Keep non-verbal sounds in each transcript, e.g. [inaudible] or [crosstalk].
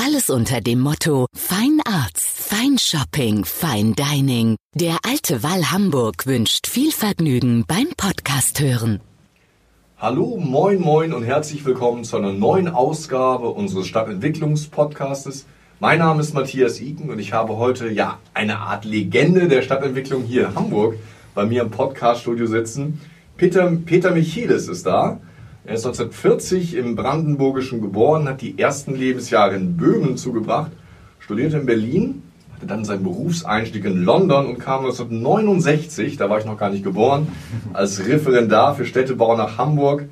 Alles unter dem Motto Fine Arts, Fine Shopping, Fine Dining. Der Alte Wall Hamburg wünscht viel Vergnügen beim Podcast hören. Hallo, moin, moin und herzlich willkommen zu einer neuen Ausgabe unseres Stadtentwicklungspodcastes. Mein Name ist Matthias Iken und ich habe heute ja eine Art Legende der Stadtentwicklung hier in Hamburg bei mir im Podcaststudio sitzen. Peter, Peter Michelis ist da. Er ist 1940 im Brandenburgischen geboren, hat die ersten Lebensjahre in Böhmen zugebracht, studierte in Berlin, hatte dann seinen Berufseinstieg in London und kam 1969, da war ich noch gar nicht geboren, als Referendar für Städtebau nach Hamburg,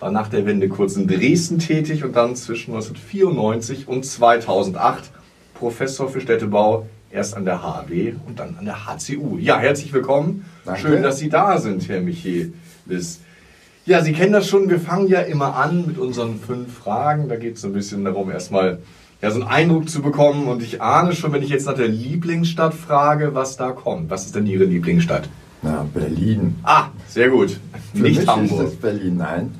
war nach der Wende kurz in Dresden tätig und dann zwischen 1994 und 2008 Professor für Städtebau, erst an der HW und dann an der HCU. Ja, herzlich willkommen. Danke. Schön, dass Sie da sind, Herr Michelis. Ja, Sie kennen das schon. Wir fangen ja immer an mit unseren fünf Fragen. Da geht es ein bisschen darum, erstmal ja, so einen Eindruck zu bekommen. Und ich ahne schon, wenn ich jetzt nach der Lieblingsstadt frage, was da kommt. Was ist denn Ihre Lieblingsstadt? Na, Berlin. Ah, sehr gut. Für Nicht mich Hamburg. Ist es Berlin, nein.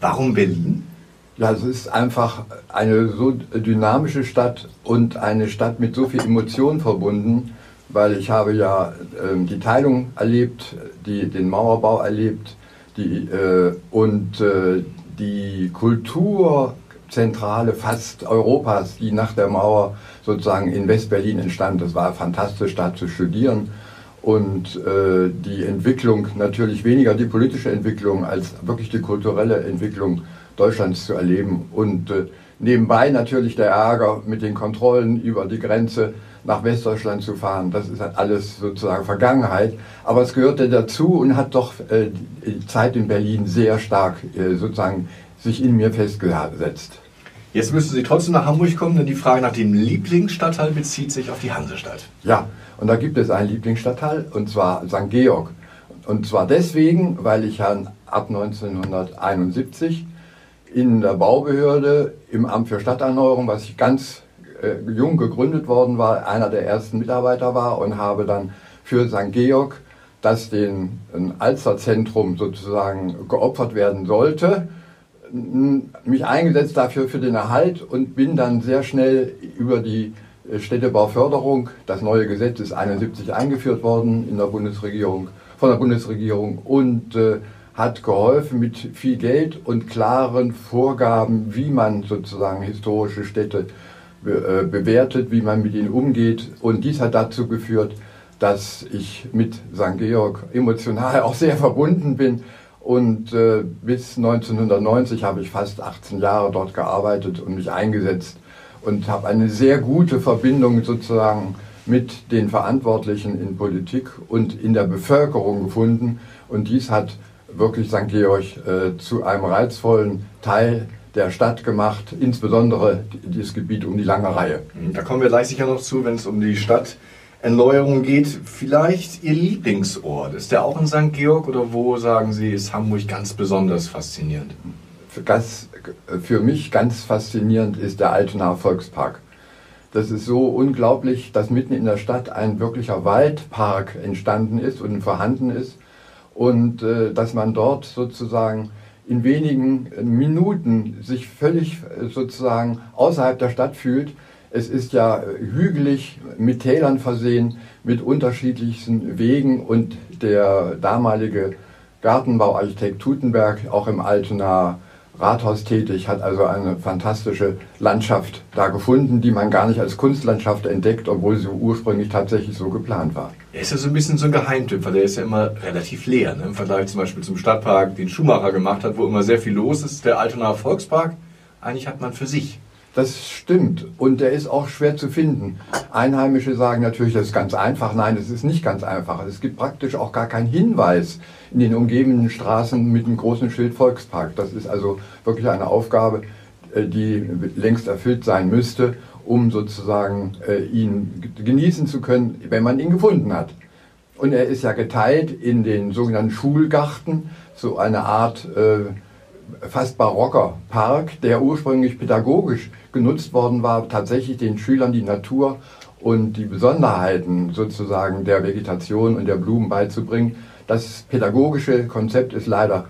Warum Berlin? Ja, es ist einfach eine so dynamische Stadt und eine Stadt mit so viel Emotion verbunden, weil ich habe ja äh, die Teilung erlebt, die, den Mauerbau erlebt, die, äh, und äh, die Kulturzentrale fast Europas, die nach der Mauer sozusagen in Westberlin entstand. Das war fantastisch, da zu studieren. Und äh, die Entwicklung, natürlich weniger die politische Entwicklung als wirklich die kulturelle Entwicklung Deutschlands zu erleben. Und äh, nebenbei natürlich der Ärger mit den Kontrollen über die Grenze nach Westdeutschland zu fahren. Das ist alles sozusagen Vergangenheit. Aber es gehörte dazu und hat doch äh, die Zeit in Berlin sehr stark äh, sozusagen sich in mir festgesetzt. Jetzt müssen Sie trotzdem nach Hamburg kommen, denn die Frage nach dem Lieblingsstadtteil bezieht sich auf die Hansestadt. Ja, und da gibt es einen Lieblingsstadtteil, und zwar St. Georg. Und zwar deswegen, weil ich ja ab 1971 in der Baubehörde im Amt für Stadterneuerung, was ich ganz äh, jung gegründet worden war, einer der ersten Mitarbeiter war und habe dann für St. Georg, das den Alsterzentrum sozusagen geopfert werden sollte, mich eingesetzt dafür für den Erhalt und bin dann sehr schnell über die äh, Städtebauförderung, das neue Gesetz ist 71 eingeführt worden in der Bundesregierung, von der Bundesregierung und äh, hat geholfen mit viel Geld und klaren Vorgaben, wie man sozusagen historische Städte bewertet, wie man mit ihnen umgeht. Und dies hat dazu geführt, dass ich mit St. Georg emotional auch sehr verbunden bin. Und äh, bis 1990 habe ich fast 18 Jahre dort gearbeitet und mich eingesetzt und habe eine sehr gute Verbindung sozusagen mit den Verantwortlichen in Politik und in der Bevölkerung gefunden. Und dies hat wirklich St. Georg äh, zu einem reizvollen Teil der Stadt gemacht, insbesondere dieses Gebiet um die lange Reihe. Da kommen wir gleich sicher noch zu, wenn es um die Stadterneuerung geht. Vielleicht Ihr Lieblingsort, ist der auch in St. Georg oder wo sagen Sie, ist Hamburg ganz besonders faszinierend? Für, ganz, für mich ganz faszinierend ist der Altenaer Volkspark. Das ist so unglaublich, dass mitten in der Stadt ein wirklicher Waldpark entstanden ist und vorhanden ist und äh, dass man dort sozusagen in wenigen Minuten sich völlig äh, sozusagen außerhalb der Stadt fühlt. Es ist ja hügelig, mit Tälern versehen, mit unterschiedlichsten Wegen und der damalige Gartenbauarchitekt Tutenberg, auch im Altenaer Rathaus tätig, hat also eine fantastische Landschaft da gefunden, die man gar nicht als Kunstlandschaft entdeckt, obwohl sie ursprünglich tatsächlich so geplant war. Er ist ja so ein bisschen so ein Geheimtipp, weil der ist ja immer relativ leer. Ne? Im Vergleich zum Beispiel zum Stadtpark, den Schumacher gemacht hat, wo immer sehr viel los ist. Der Altenaer Volkspark, eigentlich hat man für sich. Das stimmt und der ist auch schwer zu finden. Einheimische sagen natürlich, das ist ganz einfach. Nein, das ist nicht ganz einfach. Es gibt praktisch auch gar keinen Hinweis in den umgebenden Straßen mit einem großen Schild Volkspark. Das ist also wirklich eine Aufgabe, äh, die längst erfüllt sein müsste. um sozusagen äh, ihn genießen zu können, wenn man ihn gefunden hat. Und er ist ja geteilt in den sogenannten Schulgarten, so eine Art äh, fast barocker Park, der ursprünglich pädagogisch genutzt worden war, tatsächlich den Schülern die Natur und die Besonderheiten sozusagen der Vegetation und der Blumen beizubringen. Das pädagogische Konzept ist leider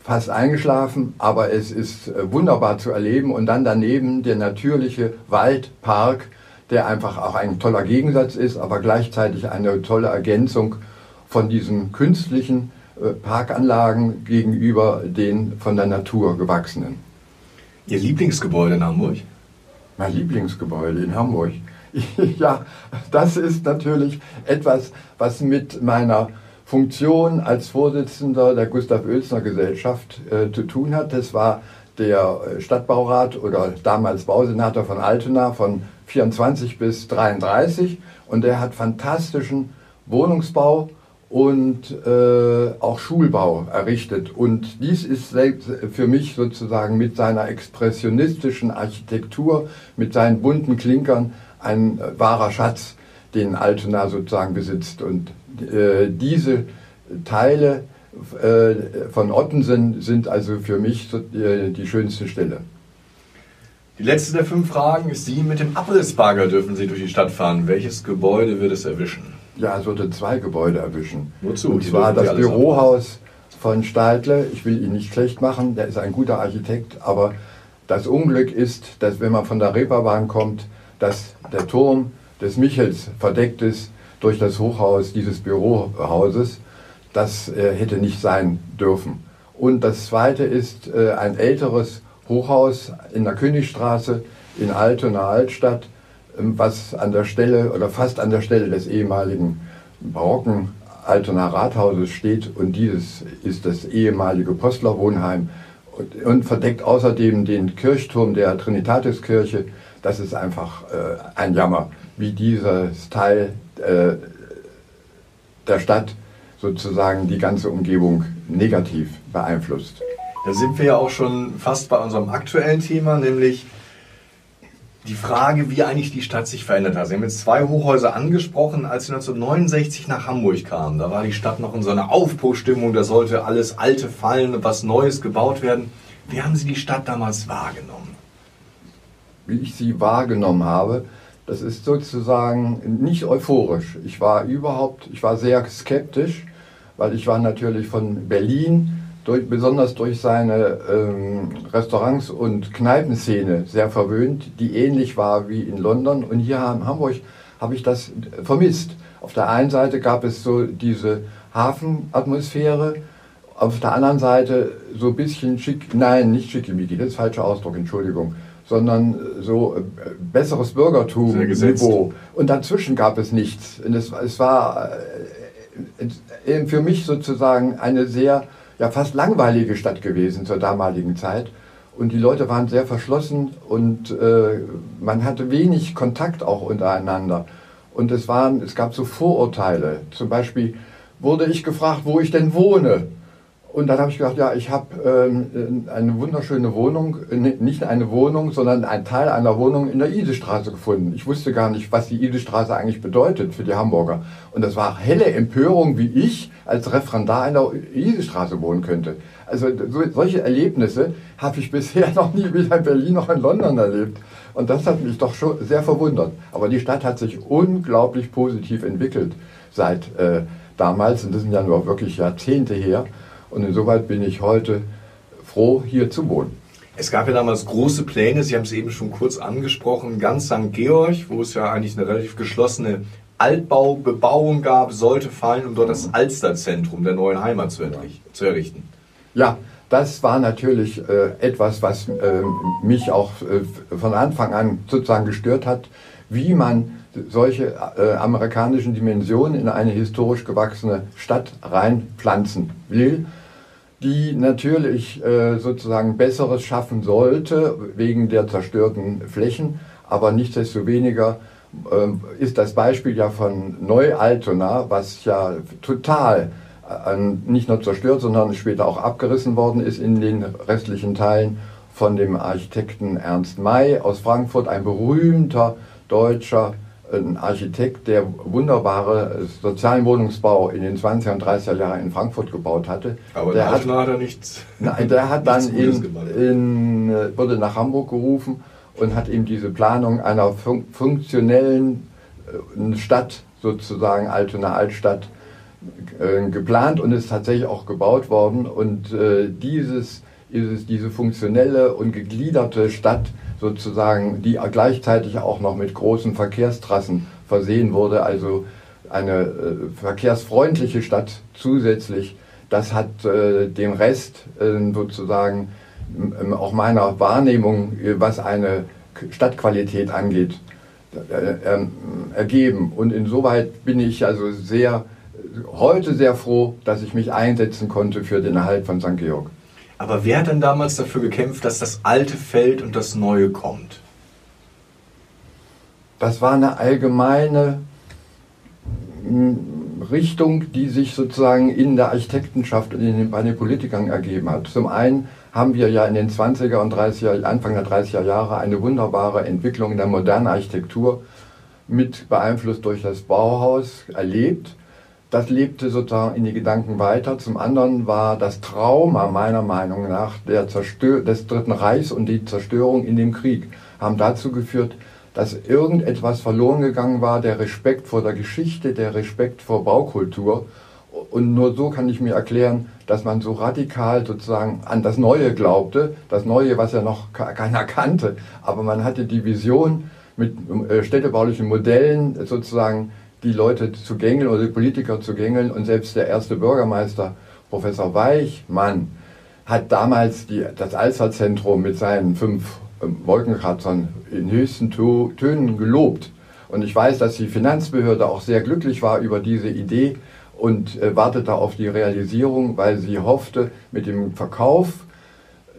fast eingeschlafen, aber es ist äh, wunderbar zu erleben. Und dann daneben der natürliche Waldpark, der einfach auch ein toller Gegensatz ist, aber gleichzeitig eine tolle Ergänzung von diesen künstlichen Parkanlagen gegenüber den von der Natur gewachsenen. Ihr Lieblingsgebäude in Hamburg? Mein Lieblingsgebäude in Hamburg. [laughs] ja, das ist natürlich etwas, was mit meiner Funktion als Vorsitzender der Gustav Oelsner Gesellschaft äh, zu tun hat. Das war der äh, Stadtbaurat oder damals Bausenator von Altena von 24 bis 33 und der hat fantastischen Wohnungsbau und äh, auch Schulbau errichtet. Und dies ist selbst für mich sozusagen mit seiner expressionistischen Architektur, mit seinen bunten Klinkern ein äh, wahrer Schatz, den Altona sozusagen besitzt. Und äh, diese Teile äh, von Ottensen sind also für mich so, äh, die schönste Stelle. Die letzte der fünf Fragen ist Sie. Mit dem Abrissbagger dürfen Sie durch die Stadt fahren. Welches Gebäude wird es erwischen? Ja, es würde zwei Gebäude erwischen. Wozu? Und zwar das Bürohaus von Stadle. Ich will ihn nicht schlecht machen, der ist ein guter Architekt, aber das Unglück ist, dass wenn man von der Reeperbahn kommt, dass der Turm des Michels verdeckt ist durch das Hochhaus dieses Bürohauses. Das äh, hätte nicht sein dürfen. Und das zweite ist äh, ein älteres Hochhaus in der Königstraße in Altona Altstadt was an der Stelle oder fast an der Stelle des ehemaligen barocken Altonaer Rathauses steht und dieses ist das ehemalige Postlerwohnheim und, und, verdeckt außerdem den Kirchturm der Trinitatiskirche. Das ist einfach äh, ein Jammer, wie dieses Teil äh, der Stadt sozusagen die ganze Umgebung negativ beeinflusst. Da sind wir ja auch schon fast bei unserem aktuellen Thema, nämlich die Frage, wie eigentlich die Stadt sich verändert hat. Sie haben jetzt zwei Hochhäuser angesprochen, als Sie 1969 nach Hamburg kamen. Da war die Stadt noch in so einer Aufbruchstimmung, da sollte alles Alte fallen was Neues gebaut werden. Wie haben Sie die Stadt damals wahrgenommen? Wie ich sie wahrgenommen habe, das ist sozusagen nicht euphorisch. Ich war überhaupt, ich war sehr skeptisch, weil ich war natürlich von Berlin durch, besonders durch seine ähm, Restaurants- und Kneipenszene sehr verwöhnt, die ähnlich war wie in London. Und hier in Hamburg habe ich das vermisst. Auf der einen Seite gab es so diese Hafenatmosphäre, auf der anderen Seite so ein bisschen schick, nein, nicht schickimicki, das ist falscher Ausdruck, Entschuldigung, sondern so äh, besseres Bürgertum-Niveau. Und dazwischen gab es nichts. Und es, es war äh, für mich sozusagen eine sehr ja fast langweilige Stadt gewesen zur damaligen Zeit. Und die Leute waren sehr verschlossen und äh, man hatte wenig Kontakt auch untereinander. Und es, waren, es gab so Vorurteile. Zum Beispiel wurde ich gefragt, wo ich denn wohne. Und dann habe ich gedacht, ja, ich habe ähm, eine wunderschöne Wohnung, nicht eine Wohnung, sondern ein Teil einer Wohnung in der Idestraße gefunden. Ich wusste gar nicht, was die Idestraße eigentlich bedeutet für die Hamburger. Und das war helle Empörung, wie ich als Referendar in der Idestraße wohnen könnte. Also so, solche Erlebnisse habe ich bisher [laughs] noch nie weder in Berlin noch in London erlebt. Und das hat mich doch schon sehr verwundert. Aber die Stadt hat sich unglaublich positiv entwickelt seit äh, damals. Und das sind ja nur wirklich Jahrzehnte her. Und insoweit bin ich heute froh, hier zu wohnen. Es gab ja damals große Pläne, Sie haben es eben schon kurz angesprochen, ganz St. Georg, wo es ja eigentlich eine relativ geschlossene Altbaubebauung gab, sollte fallen, um dort das Alsterzentrum der neuen Heimat zu, errichten. Ja, das war natürlich äh, etwas, was äh, mich auch äh, von Anfang an sozusagen gestört hat, wie man solche äh, amerikanischen Dimensionen in eine historisch gewachsene Stadt reinpflanzen will die natürlich äh, sozusagen Besseres schaffen sollte wegen der zerstörten Flächen, aber nichtsdestoweniger äh, ist das Beispiel ja von Neu-Altona, was ja total äh, nicht nur zerstört, sondern später auch abgerissen worden ist in den restlichen Teilen von dem Architekten Ernst May aus Frankfurt, ein berühmter deutscher ein Architekt, der wunderbare sozialen Wohnungsbau in den 20er und 30er Jahren in Frankfurt gebaut hatte. Aber der hat, hat er nichts. Nein, der hat dann in, in, äh, wurde nach Hamburg gerufen und hat ihm diese Planung einer fun funktionellen äh, Stadt, sozusagen Altona Altstadt, äh, geplant und ist tatsächlich auch gebaut worden. Und äh, dieses, dieses, diese funktionelle und gegliederte Stadt sozusagen, die gleichzeitig auch noch mit großen Verkehrstrassen versehen wurde, also eine äh, verkehrsfreundliche Stadt zusätzlich. Das hat äh, dem Rest äh, sozusagen auch meiner Wahrnehmung, äh, was eine Stadtqualität angeht, äh, ähm, ergeben. Und insoweit bin ich also sehr, heute sehr froh, dass ich mich einsetzen konnte für den Erhalt von St. Georg. Aber wer hat denn damals dafür gekämpft, dass das Alte fällt und das Neue kommt? Das war eine allgemeine hm, Richtung, die sich sozusagen in der Architektenschaft und bei den Politikern ergeben hat. Zum einen haben wir ja in den 20er und 30er, Anfang der 30er Jahre eine wunderbare Entwicklung der modernen Architektur mit beeinflusst durch das Bauhaus erlebt das lebte sozusagen in die Gedanken weiter. Zum anderen war das Trauma meiner Meinung nach der Zerstör des Dritten Reichs und die Zerstörung in dem Krieg haben dazu geführt, dass irgendetwas verloren gegangen war, der Respekt vor der Geschichte, der Respekt vor Baukultur. Und nur so kann ich mir erklären, dass man so radikal sozusagen an das Neue glaubte, das Neue, was ja noch keiner kannte, aber man hatte die Vision mit äh, städtebaulichen Modellen sozusagen die Leute zu gängeln oder die Politiker zu gängeln. Und selbst der erste Bürgermeister, Professor Weichmann, hat damals die, das Alsterzentrum mit seinen fünf ähm, Wolkenkratzern in höchsten Tönen gelobt. Und ich weiß, dass die Finanzbehörde auch sehr glücklich war über diese Idee und äh, wartete auf die Realisierung, weil sie hoffte, mit dem Verkauf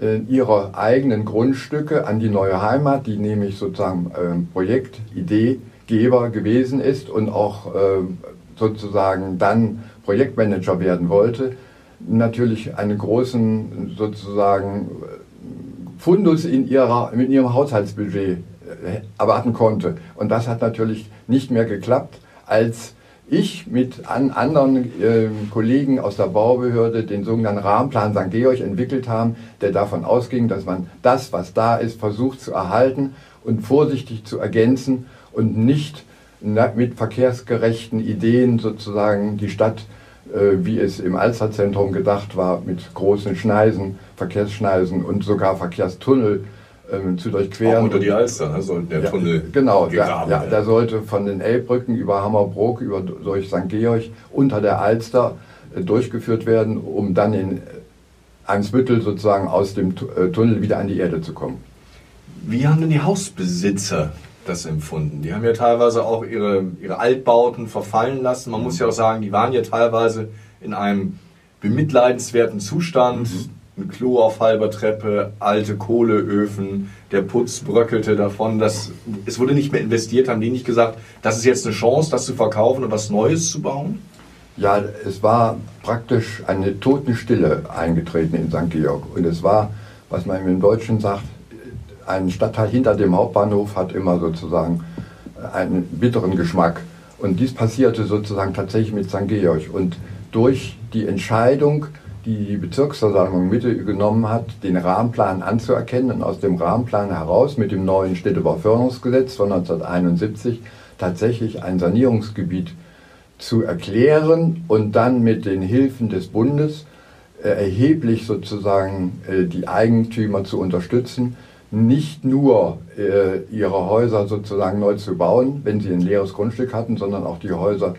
äh, ihrer eigenen Grundstücke an die neue Heimat, die nämlich sozusagen äh, Projektidee Geber gewesen ist und auch äh, sozusagen dann Projektmanager werden wollte, natürlich einen großen sozusagen Fundus in, ihrer, in ihrem Haushaltsbudget äh, erwarten konnte. Und das hat natürlich nicht mehr geklappt, als ich mit an anderen äh, Kollegen aus der Baubehörde den sogenannten Rahmenplan St. Georg entwickelt haben, der davon ausging, dass man das, was da ist, versucht zu erhalten und vorsichtig zu ergänzen und nicht mit verkehrsgerechten Ideen sozusagen die Stadt, äh, wie es im Alsterzentrum gedacht war, mit großen Schneisen, Verkehrsschneisen und sogar Verkehrstunnel ähm, zu durchqueren. Auch unter die Alster, ne, sollte der ja, Tunnel Genau, der, ja, der sollte von den Elbbrücken über Hammerbrook, über, durch St. Georg unter der Alster äh, durchgeführt werden, um dann in Einsbüttel sozusagen aus dem äh, Tunnel wieder an die Erde zu kommen. Wie haben denn die Hausbesitzer das empfunden? Die haben ja teilweise auch ihre, ihre Altbauten verfallen lassen. Man muss ja auch sagen, die waren ja teilweise in einem bemitleidenswerten Zustand. Mhm. Ein Klo auf halber Treppe, alte Kohleöfen, der Putz bröckelte davon. Das, es wurde nicht mehr investiert. Haben die nicht gesagt, das ist jetzt eine Chance, das zu verkaufen und was Neues zu bauen? Ja, es war praktisch eine Totenstille eingetreten in St. Georg. Und es war, was man im Deutschen sagt, ein Stadtteil hinter dem Hauptbahnhof hat immer sozusagen einen bitteren Geschmack. Und dies passierte sozusagen tatsächlich mit St. Georg. Und durch die Entscheidung, die die Bezirksversammlung Mitte genommen hat, den Rahmenplan anzuerkennen und aus dem Rahmenplan heraus mit dem neuen Städtebauförderungsgesetz von 1971 tatsächlich ein Sanierungsgebiet zu erklären und dann mit den Hilfen des Bundes äh, erheblich sozusagen äh, die Eigentümer zu unterstützen, nicht nur äh, ihre Häuser sozusagen neu zu bauen, wenn sie ein leeres Grundstück hatten, sondern auch die Häuser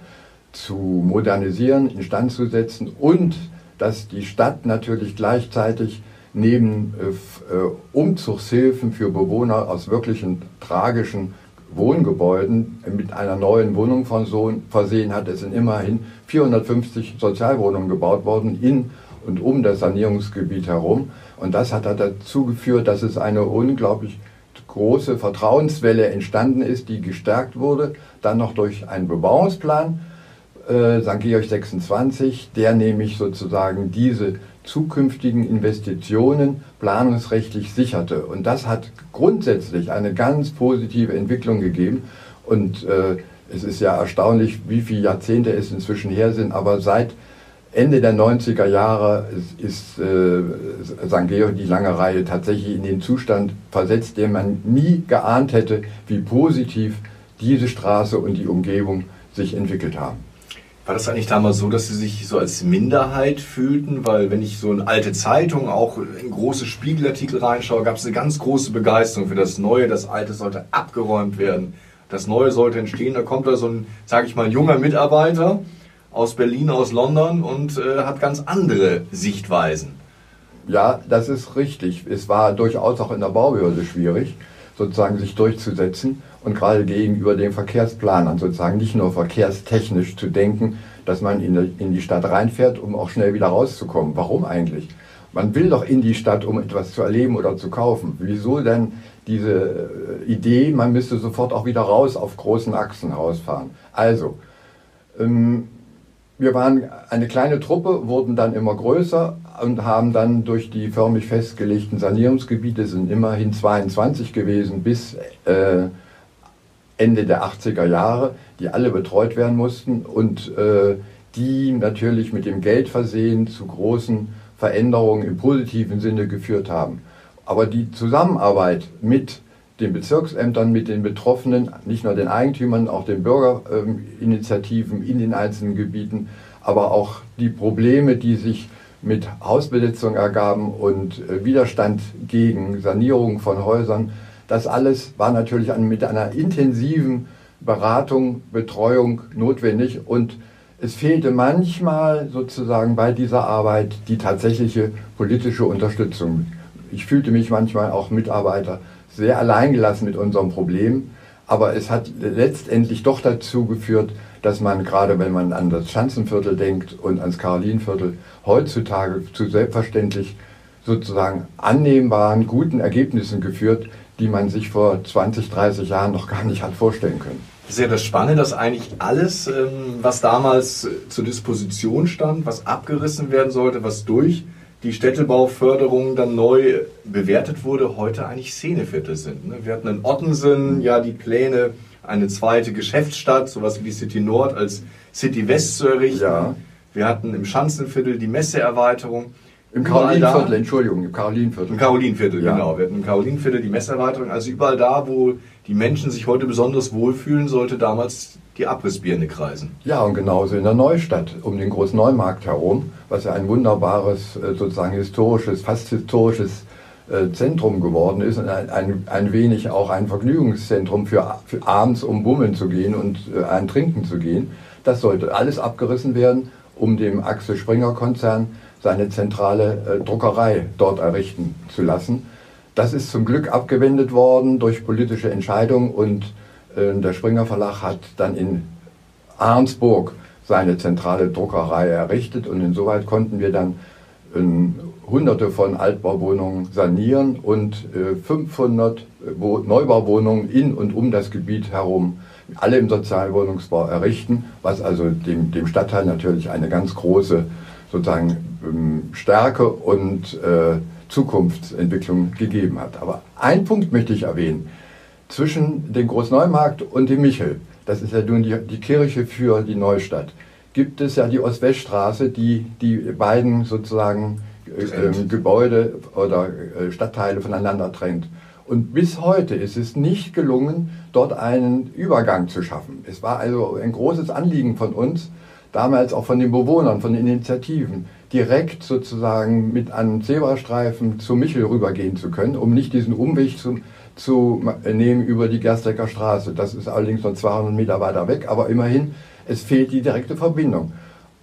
zu modernisieren, instand zu setzen und dass die Stadt natürlich gleichzeitig neben äh, äh Umzugshilfen für Bewohner aus wirklichen tragischen Wohngebäuden mit einer neuen Wohnung versehen hat. Es sind immerhin 450 Sozialwohnungen gebaut worden in und um das Sanierungsgebiet herum. Und das hat dazu geführt, dass es eine unglaublich große Vertrauenswelle entstanden ist, die gestärkt wurde, dann noch durch einen Bebauungsplan, äh, St. Georg 26, der nämlich sozusagen diese zukünftigen Investitionen planungsrechtlich sicherte. Und das hat grundsätzlich eine ganz positive Entwicklung gegeben. Und äh, es ist ja erstaunlich, wie viele Jahrzehnte es inzwischen her sind, aber seit Ende der 90er Jahre ist äh, St. Georg die lange Reihe tatsächlich in den Zustand versetzt, den man nie geahnt hätte, wie positiv diese Straße und die Umgebung sich entwickelt haben. War das eigentlich damals so, dass Sie sich so als Minderheit fühlten? Weil wenn ich so in alte Zeitungen, auch in große Spiegelartikel reinschaue, gab es eine ganz große Begeisterung für das Neue. Das Alte sollte abgeräumt werden. Das Neue sollte entstehen. Da kommt da so ein, sage ich mal, junger Mitarbeiter aus Berlin, aus London und äh, hat ganz andere Sichtweisen. Ja, das ist richtig. Es war durchaus auch in der Baubehörde schwierig, sozusagen sich durchzusetzen und gerade gegenüber den Verkehrsplanern sozusagen nicht nur verkehrstechnisch zu denken, dass man in, die Stadt reinfährt, um auch schnell wieder rauszukommen. Warum eigentlich? Man will doch in die Stadt, um etwas zu erleben oder zu kaufen. Wieso denn diese äh, Idee, man müsste sofort auch wieder raus auf großen Achsen rausfahren? Also, ähm, wir waren eine kleine Truppe, wurden dann immer größer und haben dann durch die förmlich festgelegten Sanierungsgebiete, sind immerhin 22 gewesen, bis äh, Ende der 80er Jahre, die alle betreut werden mussten und äh, die natürlich mit dem Geld versehen zu großen Veränderungen im positiven Sinne geführt haben. Aber die Zusammenarbeit mit den Bezirksämtern, mit den Betroffenen, nicht nur den Eigentümern, auch den Bürgerinitiativen in den einzelnen Gebieten, aber auch die Probleme, die sich mit Hausbesetzung ergaben und äh, Widerstand gegen Sanierung von Häusern, das alles war natürlich mit einer intensiven Beratung, Betreuung notwendig und es fehlte manchmal sozusagen bei dieser Arbeit die tatsächliche politische Unterstützung. Ich fühlte mich manchmal auch Mitarbeiter sehr alleingelassen mit unserem Problem, aber es hat letztendlich doch dazu geführt, dass man gerade, wenn man an das Schanzenviertel denkt und ans Karolinviertel, heutzutage zu selbstverständlich sozusagen annehmbaren, guten Ergebnissen geführt, die man sich vor 20, 30 Jahren noch gar nicht hat vorstellen können. Das ist ja das Spannende, dass eigentlich alles, ähm, was damals zur Disposition stand, was abgerissen werden sollte, was durch die Städtebauförderung dann neu bewertet wurde, heute eigentlich Szeneviertel sind. Ne? Wir hatten in Ottensen ja die Pläne, eine zweite Geschäftsstadt, sowas wie die City Nord als City West zu errichten. Ja. Wir hatten im Schanzenviertel die Messeerweiterung. Im Karolinviertel, Entschuldigung, im Karolinviertel. Im Karolinviertel, ja. genau. Wir hatten im Karolinviertel die Messerweiterung. Also überall da, wo die Menschen sich heute besonders wohlfühlen, sollte damals die Abrissbirne kreisen. Ja, und genauso in der Neustadt, um den Großneumarkt herum, was ja ein wunderbares, äh, sozusagen historisches, fast historisches äh, Zentrum geworden ist und ein, ein, ein wenig auch ein Vergnügungszentrum für, für abends, um bummeln zu gehen und äh, ein Trinken zu gehen. Das sollte alles abgerissen werden, um dem Axel Springer Konzern seine zentrale äh, Druckerei dort errichten zu lassen. Das ist zum Glück abgewendet worden durch politische Entscheidungen und äh, der Springer Verlag hat dann in Arnsburg seine zentrale Druckerei errichtet und insoweit konnten wir dann äh, hunderte von Altbauwohnungen sanieren und äh, 500 Neubauwohnungen in und um das Gebiet herum alle im Sozialwohnungsbau errichten, was also dem, dem Stadtteil natürlich eine ganz große sozusagen ähm, Stärke und äh, Zukunftsentwicklung gegeben hat. Aber ein Punkt möchte ich erwähnen. Zwischen dem Großneumarkt und dem Michel, das ist ja nun die, die Kirche für die Neustadt, gibt es ja die Ost-West-Straße, die die beiden sozusagen äh, Gebäude oder äh, Stadtteile voneinander trennt. Und bis heute ist es nicht gelungen, dort einen Übergang zu schaffen. Es war also ein großes Anliegen von uns, damals auch von den Bewohnern, von den Initiativen, direkt sozusagen mit einem Zebrastreifen zu Michel rübergehen zu können, um nicht diesen Umweg zu, zu nehmen über die Gerstecker Straße. Das ist allerdings noch 200 Meter weiter weg, aber immerhin, es fehlt die direkte Verbindung.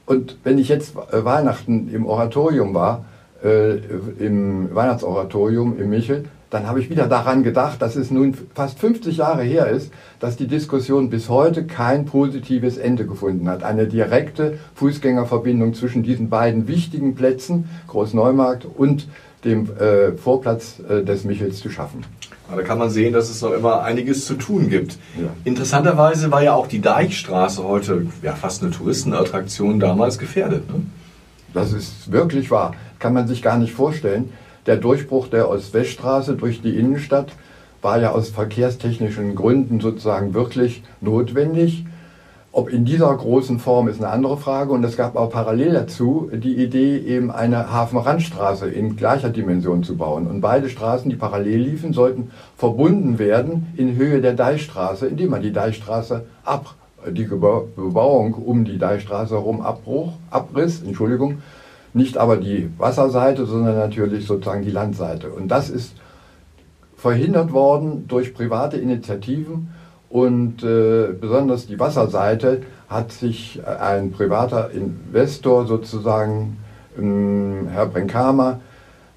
Und wenn ich jetzt äh, Weihnachten im Oratorium war, äh, im Weihnachtsoratorium im Michel, dann habe ich wieder daran gedacht, dass es nun fast 50 Jahre her ist, dass die Diskussion bis heute kein positives Ende gefunden hat. Eine direkte Fußgängerverbindung zwischen diesen beiden wichtigen Plätzen, Großneumarkt und dem äh, Vorplatz äh, des Michels zu schaffen. Da kann man sehen, dass es noch immer einiges zu tun gibt. Ja. Interessanterweise war ja auch die Deichstraße heute ja, fast eine Touristenattraktion damals gefährdet. Ne? Das ist wirklich wahr. kann man sich gar nicht vorstellen. Der Durchbruch der Ost-West-Straße durch die Innenstadt war ja aus verkehrstechnischen Gründen sozusagen wirklich notwendig. Ob in dieser großen Form ist eine andere Frage. Und es gab auch parallel dazu die Idee, eben eine Hafenrandstraße in gleicher Dimension zu bauen. Und beide Straßen, die parallel liefen, sollten verbunden werden in Höhe der Deichstraße, indem man die Deichstraße ab, die Bebauung um die Deichstraße herum abbruch, abriss, Entschuldigung, nicht aber die Wasserseite, sondern natürlich sozusagen die Landseite. Und das ist verhindert worden durch private Initiativen und äh, besonders die Wasserseite hat sich ein privater Investor sozusagen, äh, Herr Brenkama,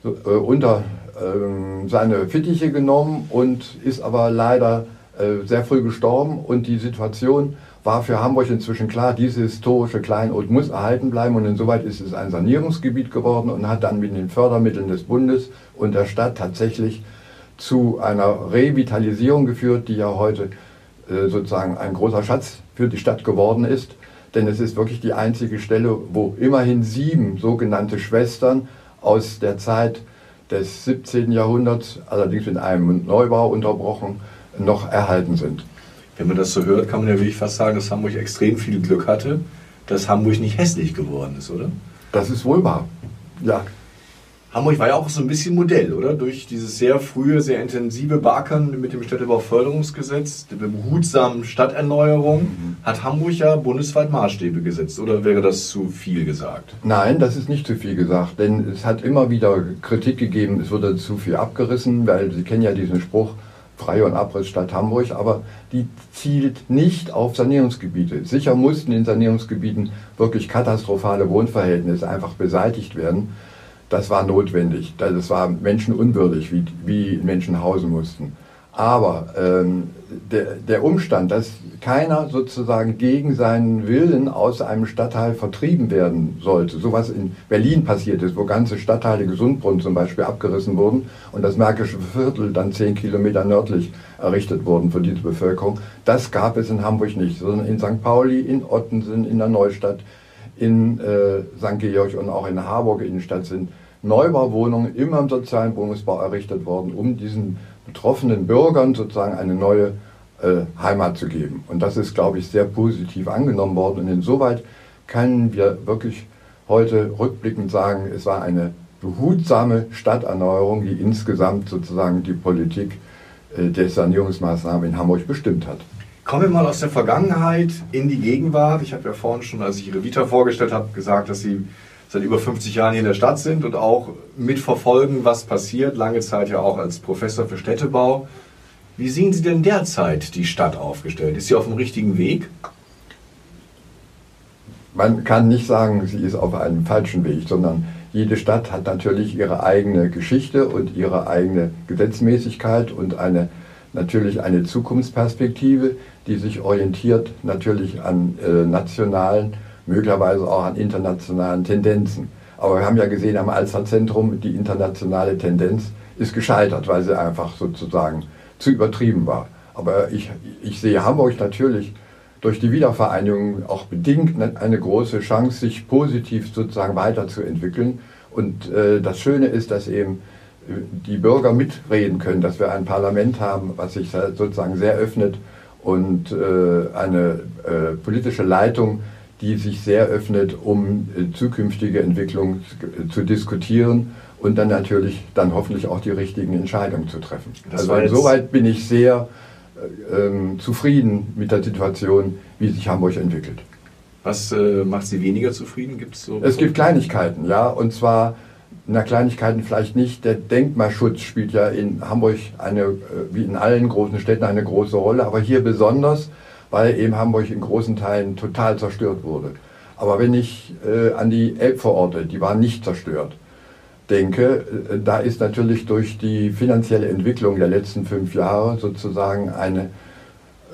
so, äh, unter ähm, seine Fittiche genommen und ist aber leider äh, sehr früh gestorben. Und die Situation war für Hamburg inzwischen klar, diese historische Kleinod muss erhalten bleiben und insoweit ist es ein Sanierungsgebiet geworden und hat dann mit den Fördermitteln des Bundes und der Stadt tatsächlich zu einer Revitalisierung geführt, die ja heute äh, sozusagen ein großer Schatz für die Stadt geworden ist. Denn es ist wirklich die einzige Stelle, wo immerhin sieben sogenannte Schwestern aus der Zeit des 17. Jahrhunderts, allerdings in einem Neubau unterbrochen, noch erhalten sind. Wenn man das so hört, kann man ja wirklich fast sagen, dass Hamburg extrem viel Glück hatte, dass Hamburg nicht hässlich geworden ist, oder? Das ist wohl wahr. Ja, Hamburg war ja auch so ein bisschen Modell, oder? Durch dieses sehr frühe, sehr intensive Barkern mit dem Städtebauförderungsgesetz, der behutsamen Stadterneuerung, mhm. hat Hamburg ja bundesweit Maßstäbe gesetzt. Oder wäre das zu viel gesagt? Nein, das ist nicht zu viel gesagt, denn es hat immer wieder Kritik gegeben, es wurde zu viel abgerissen, weil Sie kennen ja diesen Spruch, Freie und Abrissstadt Hamburg, aber die zielt nicht auf Sanierungsgebiete. Sicher mussten in Sanierungsgebieten wirklich katastrophale Wohnverhältnisse einfach beseitigt werden das war notwendig. Das war menschenunwürdig, wie, wie Menschen hausen mussten. Aber ähm, der, der Umstand, dass keiner sozusagen gegen seinen Willen aus einem Stadtteil vertrieben werden sollte, so was in Berlin passiert ist, wo ganze Stadtteile Gesundbrunn zum Beispiel abgerissen wurden und das Märkische Viertel dann zehn Kilometer nördlich errichtet wurden für diese Bevölkerung, das gab es in Hamburg nicht, sondern in St. Pauli, in Ottensen, in der Neustadt, in äh, St. Georg und auch in der Harburger Innenstadt sind Neubauwohnungen immer im sozialen Wohnungsbau errichtet worden, um diesen betroffenen Bürgern sozusagen eine neue äh, Heimat zu geben. Und das ist, glaube ich, sehr positiv angenommen worden. Und insoweit können wir wirklich heute rückblickend sagen, es war eine behutsame Stadterneuerung, die insgesamt sozusagen die Politik äh, der Sanierungsmaßnahmen in Hamburg bestimmt hat. Kommen wir mal aus der Vergangenheit in die Gegenwart. Ich habe ja vorhin schon, als ich Ihre Vita vorgestellt habe, gesagt, dass Sie seit über 50 Jahren hier in der Stadt sind und auch mitverfolgen, was passiert. Lange Zeit ja auch als Professor für Städtebau. Wie sehen Sie denn derzeit die Stadt aufgestellt? Ist sie auf dem richtigen Weg? Man kann nicht sagen, sie ist auf einem falschen Weg, sondern jede Stadt hat natürlich ihre eigene Geschichte und ihre eigene Gesetzmäßigkeit und eine, natürlich eine Zukunftsperspektive, die sich orientiert natürlich an äh, nationalen möglicherweise auch an internationalen Tendenzen. Aber wir haben ja gesehen am Alsterzentrum, die internationale Tendenz ist gescheitert, weil sie einfach sozusagen zu übertrieben war. Aber ich, ich sehe Hamburg natürlich durch die Wiedervereinigung auch bedingt eine große Chance, sich positiv sozusagen weiterzuentwickeln. Und äh, das Schöne ist, dass eben äh, die Bürger mitreden können, dass wir ein Parlament haben, was sich sozusagen sehr öffnet und äh, eine äh, politische Leitung, die sich sehr öffnet, um äh, zukünftige Entwicklungen zu diskutieren und dann natürlich dann hoffentlich auch die richtigen Entscheidungen zu treffen. Das also insoweit bin ich sehr äh, ähm, zufrieden mit der Situation, wie sich Hamburg entwickelt. Was äh, macht Sie weniger zufrieden? Gibt's so es gibt Kleinigkeiten, ja, und zwar na Kleinigkeiten vielleicht nicht. Der Denkmalschutz spielt ja in Hamburg eine, äh, wie in allen großen Städten eine große Rolle, aber hier besonders weil eben Hamburg in großen Teilen total zerstört wurde. Aber wenn ich äh, an die Elbvororte, die waren nicht zerstört, denke, äh, da ist natürlich durch die finanzielle Entwicklung der letzten fünf Jahre sozusagen eine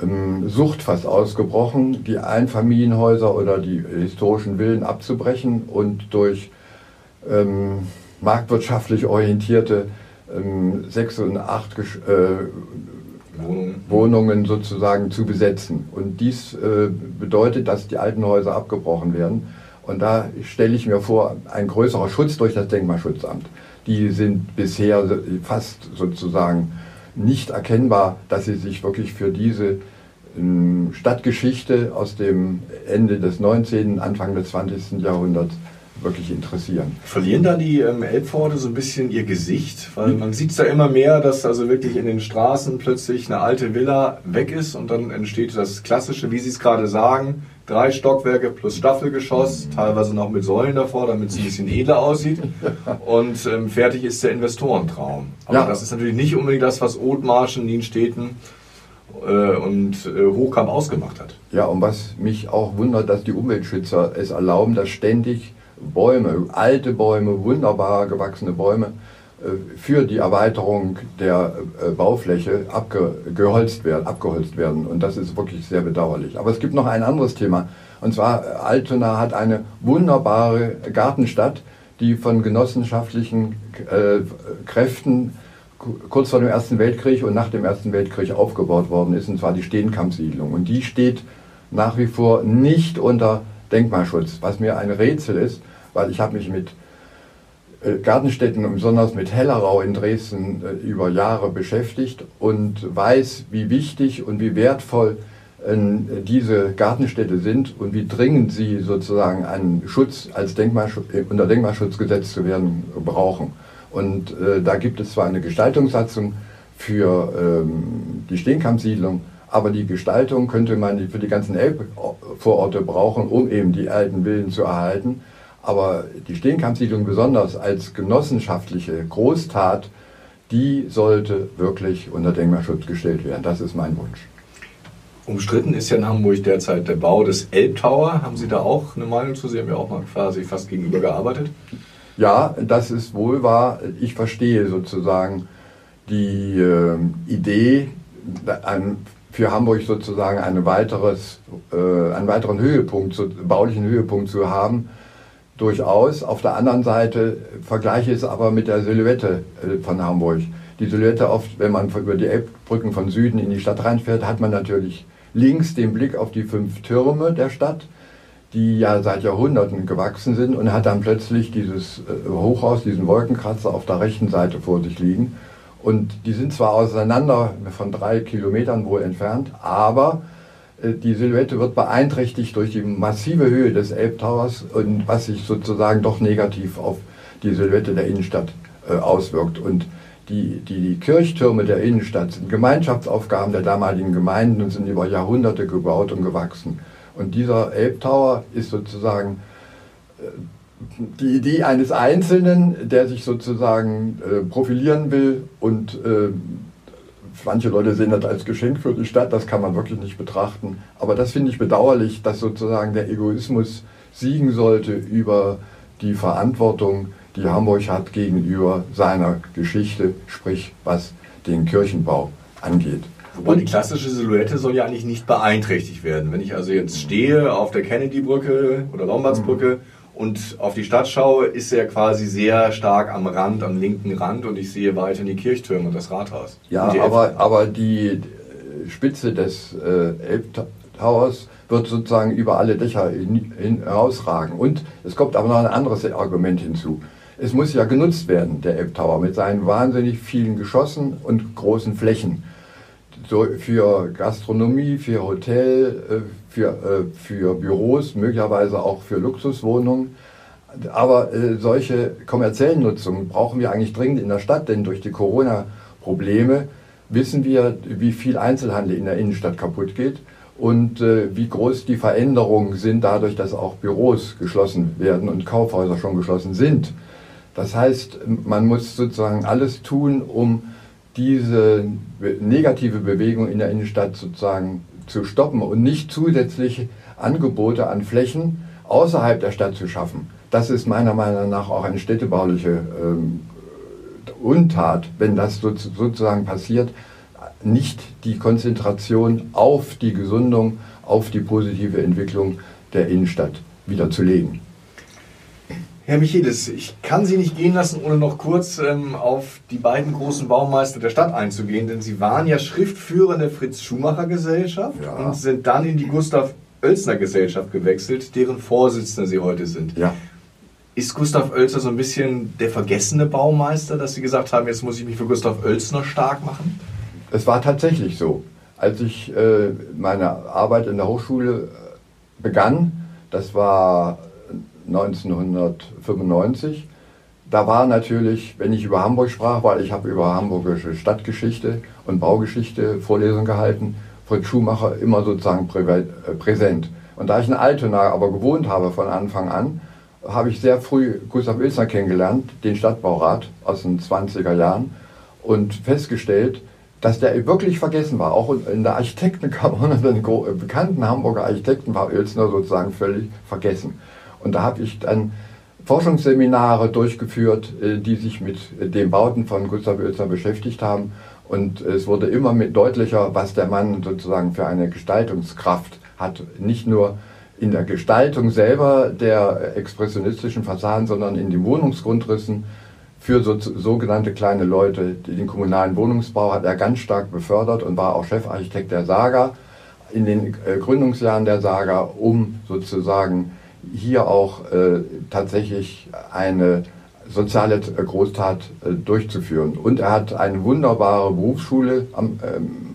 ähm, Sucht fast ausgebrochen, die Einfamilienhäuser oder die historischen Villen abzubrechen und durch ähm, marktwirtschaftlich orientierte ähm, sechs- und acht äh, Wohnungen. Wohnungen sozusagen zu besetzen. Und dies äh, bedeutet, dass die alten Häuser abgebrochen werden. Und da stelle ich mir vor, ein größerer Schutz durch das Denkmalschutzamt. Die sind bisher fast sozusagen nicht erkennbar, dass sie sich wirklich für diese ähm, Stadtgeschichte aus dem Ende des 19., Anfang des 20. Jahrhunderts wirklich interessieren. Verlieren da die ähm, Elbpforte so ein bisschen ihr Gesicht? Weil man sieht es da immer mehr, dass also wirklich in den Straßen plötzlich eine alte Villa weg ist und dann entsteht das klassische, wie Sie es gerade sagen, drei Stockwerke plus Staffelgeschoss, teilweise noch mit Säulen davor, damit es ein bisschen edler aussieht. Und ähm, fertig ist der Investorentraum. Aber ja. das ist natürlich nicht unbedingt das, was Othmarschen, Nienstädten äh, und äh, Hochkamp ausgemacht hat. Ja, und was mich auch wundert, dass die Umweltschützer es erlauben, dass ständig Bäume, alte Bäume, wunderbar gewachsene Bäume äh, für die Erweiterung der äh, Baufläche abgeholzt werden, abgeholzt werden. Und das ist wirklich sehr bedauerlich. Aber es gibt noch ein anderes Thema. Und zwar, äh, Altona hat eine wunderbare Gartenstadt, die von genossenschaftlichen Kräften kurz vor dem Ersten Weltkrieg und nach dem Ersten Weltkrieg aufgebaut worden ist, und zwar die Steenkampfsiedlung. Und die steht nach wie vor nicht unter Denkmalschutz, was mir ein Rätsel ist, weil ich habe mich mit äh, Gartenstätten und besonders mit Hellerau in Dresden äh, über Jahre beschäftigt und weiß, wie wichtig und wie wertvoll äh, diese Gartenstädte sind und wie dringend sie sozusagen einen Schutz als Denkmalschutz, unter Denkmalschutz gesetzt zu werden brauchen. Und da gibt es zwar eine Gestaltungssatzung für ähm, die Steenkampfsiedlung, aber die Gestaltung könnte man für die ganzen Elbvororte brauchen, um eben die alten Villen zu erhalten. Aber die Steenkampfsiedlung besonders als genossenschaftliche Großtat, die sollte wirklich unter Denkmalschutz gestellt werden. Das ist mein Wunsch. Umstritten ist ja in Hamburg derzeit der Bau des Elbtower. Haben Sie da auch eine Meinung zu? Sie haben ja auch mal quasi fast gegenüber gearbeitet. Ja, das ist wohl wahr. Ich verstehe sozusagen die äh, Idee, ein für Hamburg sozusagen eine weiteres, äh, einen weiteren Höhepunkt, so, baulichen Höhepunkt zu haben, durchaus. Auf der anderen Seite vergleiche ich es aber mit der Silhouette äh, von Hamburg. Die Silhouette oft, wenn man über die Elbbrücken von Süden in die Stadt reinfährt, hat man natürlich links den Blick auf die fünf Türme der Stadt, die ja seit Jahrhunderten gewachsen sind und hat dann plötzlich dieses äh, Hochhaus, diesen Wolkenkratzer auf der rechten Seite vor sich liegen. Und die sind zwar auseinander von drei Kilometern wohl entfernt, aber äh, die Silhouette wird beeinträchtigt durch die massive Höhe des Elbtowers und was sich sozusagen doch negativ auf die Silhouette der Innenstadt äh, auswirkt. Und die, die, die Kirchtürme der Innenstadt sind Gemeinschaftsaufgaben der damaligen Gemeinden und sind über Jahrhunderte gebaut und gewachsen. Und dieser Elbtower ist sozusagen äh, die Idee eines Einzelnen, der sich sozusagen äh, profilieren will und äh, manche Leute sehen das als Geschenk für die Stadt, das kann man wirklich nicht betrachten. Aber das finde ich bedauerlich, dass sozusagen der Egoismus siegen sollte über die Verantwortung, die Hamburg hat gegenüber seiner Geschichte, sprich was den Kirchenbau angeht. Wobei die klassische Silhouette soll ja eigentlich nicht beeinträchtigt werden. Wenn ich also jetzt stehe auf der Kennedy-Brücke oder Lombardsbrücke, mhm und auf die Stadt schaue, ist er quasi sehr stark am Rand, am linken Rand und ich sehe weiterhin die Kirchtürme und das Rathaus. Ja, aber, aber die Spitze des äh, Elbtowers wird sozusagen über alle Dächer hinausragen. Und es kommt aber noch ein anderes Argument hinzu. Es muss ja genutzt werden, der Elbtower, mit seinen wahnsinnig vielen Geschossen und großen Flächen. Für Gastronomie, für Hotel, äh, für, äh, für Büros, möglicherweise auch für Luxuswohnungen. Aber äh, solche kommerziellen Nutzungen brauchen wir eigentlich dringend in der Stadt, denn durch die Corona-Probleme wissen wir, wie viel Einzelhandel in der Innenstadt kaputt geht und wie groß die Veränderungen sind dadurch, dass auch Büros geschlossen werden und Kaufhäuser schon geschlossen sind. Das heißt, man muss sozusagen alles tun, um diese negative Bewegung in der Innenstadt sozusagen zu stoppen und nicht zusätzliche Angebote an Flächen außerhalb der Stadt zu schaffen. Das ist meiner Meinung nach auch eine städtebauliche ähm, Untat, wenn das so, sozusagen passiert, nicht die Konzentration auf die Gesundung, auf die positive Entwicklung der Innenstadt wieder zu legen. Herr Michelis, ich kann Sie nicht gehen lassen, ohne noch kurz ähm, auf die beiden großen Baumeister der Stadt einzugehen, denn Sie waren ja Schriftführer der Fritz Schumacher Gesellschaft ja. und sind dann in die Gustav Oelsner Gesellschaft gewechselt, deren Vorsitzender Sie heute sind. Ja. Ist Gustav Oelsner so ein bisschen der vergessene Baumeister, dass Sie gesagt haben, jetzt muss ich mich für Gustav Oelsner stark machen? Es war tatsächlich so. Als ich äh, meine Arbeit in der Hochschule äh, begann, das war 1995, da war natürlich, wenn ich über Hamburg sprach, weil ich habe über hamburgische Stadtgeschichte und Baugeschichte Vorlesungen gehalten, Fritz Schumacher immer sozusagen äh, präsent. Und da ich in Altona aber gewohnt habe von Anfang an, habe ich sehr früh Gustav Ilsner kennengelernt, den Stadtbaurat aus den 20er Jahren, und festgestellt, dass der wirklich vergessen war. Auch in der Architektenkammer unter [laughs] den bekannten Hamburger Architekten war Oelsner sozusagen völlig vergessen. Und da habe ich dann Forschungsseminare durchgeführt, äh, die sich mit den Bauten von Gustav Oelsner beschäftigt haben. Und es wurde immer mit deutlicher, was der Mann sozusagen für eine Gestaltungskraft hat. Nicht nur in der Gestaltung selber der expressionistischen Fassaden, sondern in den Wohnungsgrundrissen für so, sogenannte kleine Leute. Den kommunalen Wohnungsbau hat er ganz stark befördert und war auch Chefarchitekt der Saga in den äh, Gründungsjahren der Saga, um sozusagen hier auch äh, tatsächlich eine soziale Großtat äh, durchzuführen. Und er hat eine wunderbare Berufsschule am ähm,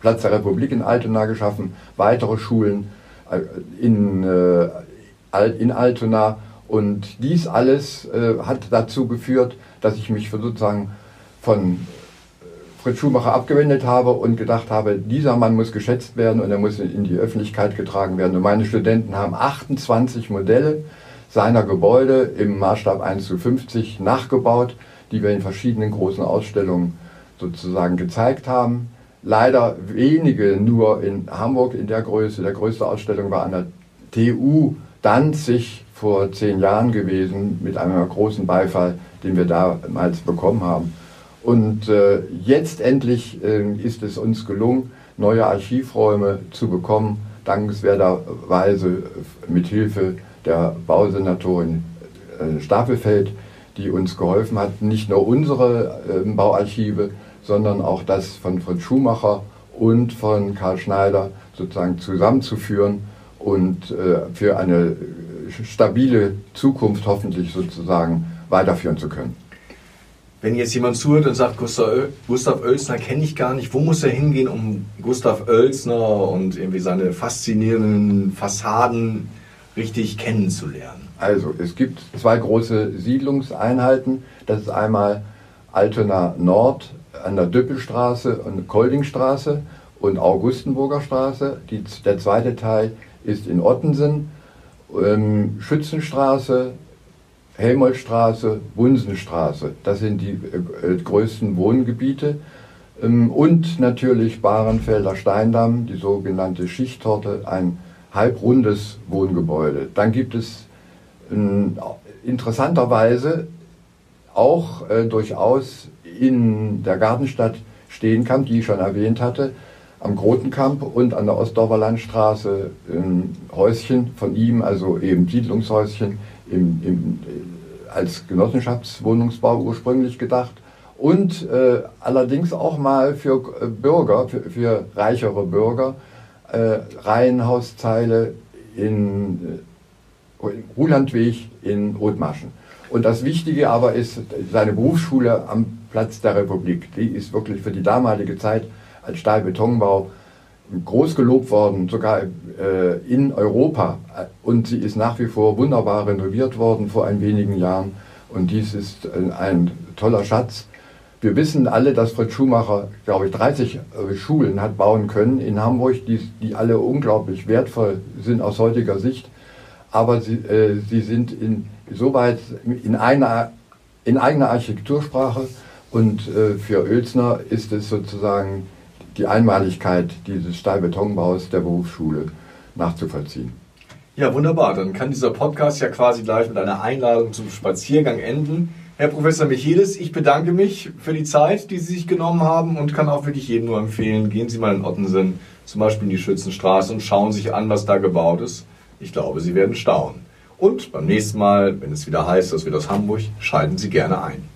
Platz der Republik in Altona geschaffen, weitere Schulen äh, in, äh, in Altona. Und dies alles äh, hat dazu geführt, dass ich mich sozusagen von Fritz Schumacher abgewendet habe und gedacht habe, dieser Mann muss geschätzt werden und er muss in die Öffentlichkeit getragen werden. Und meine Studenten haben 28 Modelle seiner Gebäude im Maßstab 1 zu 50 nachgebaut, die wir in verschiedenen großen Ausstellungen sozusagen gezeigt haben. Leider wenige nur in Hamburg in der Größe. Der größte Ausstellung war an der TU Danzig vor zehn Jahren gewesen mit einem großen Beifall, den wir damals bekommen haben. Und äh, jetzt endlich äh, ist es uns gelungen, neue Archivräume zu bekommen, dankenswerterweise mit Hilfe der Bausenatorin äh, Stapelfeld, die uns geholfen hat, nicht nur unsere äh, Bauarchive, sondern auch das von Fritz Schumacher und von Karl Schneider sozusagen zusammenzuführen und äh, für eine stabile Zukunft hoffentlich sozusagen weiterführen zu können. Wenn jetzt jemand zuhört und sagt, Gustav Oelsner kenne ich gar nicht, wo muss er hingehen, um Gustav Oelsner und irgendwie seine faszinierenden Fassaden richtig kennenzulernen? Also, es gibt zwei große Siedlungseinheiten. Das ist einmal Altona Nord an der Düppelstraße und Koldingstraße und Augustenburger Straße. Die, der zweite Teil ist in Ottensen, ähm, Schützenstraße, Helmholtzstraße, Bunsenstraße. Das sind die äh, äh, größten Wohngebiete. Ähm, und natürlich Bahrenfelder Steindamm, die sogenannte Schichttorte, ein halbrundes Wohngebäude. Dann gibt es äh, interessanterweise auch äh, durchaus in der Gartenstadt Steenkamp, die ich schon erwähnt hatte, am Grotenkamp und an der Ostdorfer Landstraße ein Häuschen von ihm, also eben Siedlungshäuschen im, im, als Genossenschaftswohnungsbau ursprünglich gedacht und äh, allerdings auch mal für äh, Bürger, für, für reichere Bürger, äh, Reihenhauszeile in äh, Ruhlandweg in Othmarschen. Und das Wichtige aber ist seine Berufsschule am Platz der Republik. Die ist wirklich für die damalige Zeit als Stahlbetonbau groß gelobt worden, sogar äh, in Europa. Und sie ist nach wie vor wunderbar renoviert worden vor ein wenigen Jahren. Und dies ist ein, ein toller Schatz. Wir wissen alle, dass Fritz Schumacher, glaube ich, 30 äh, Schulen hat bauen können in Hamburg, die, die alle unglaublich wertvoll sind aus heutiger Sicht. Aber sie, äh, sie sind insoweit in, einer, in eigener Architektursprache. Und äh, für Oelsner ist es sozusagen die Einmaligkeit dieses Stahlbetonbaus der Berufsschule nachzuvollziehen. Ja, wunderbar. Dann kann dieser Podcast ja quasi gleich mit einer Einladung zum Spaziergang enden. Herr Professor Michelis, ich bedanke mich für die Zeit, die Sie sich genommen haben und kann auch wirklich jedem nur empfehlen, gehen Sie mal in Ottensen, zum Beispiel in die Schützenstraße und schauen sich an, was da gebaut ist. Ich glaube, Sie werden staunen. Und beim nächsten Mal, wenn es wieder heißt, das wird aus Hamburg, schalten Sie gerne ein.